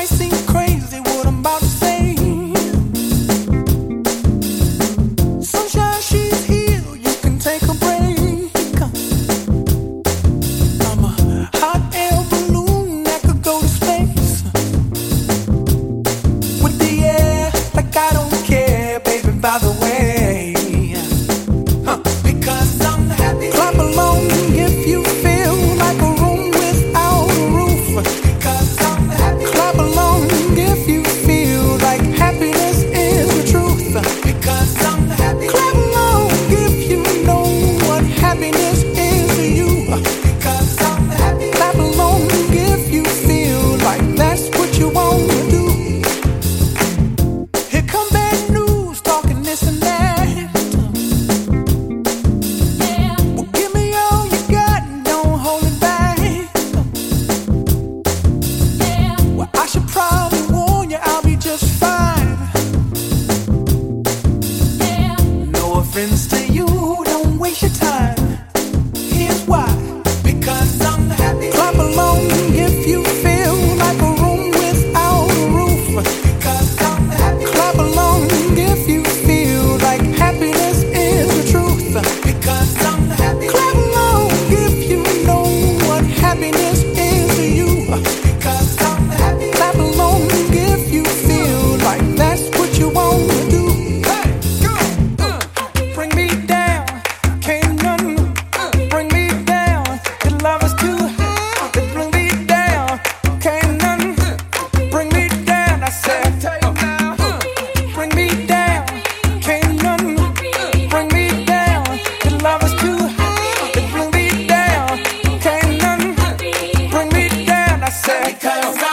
I sing Along.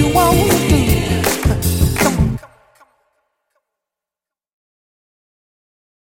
you want.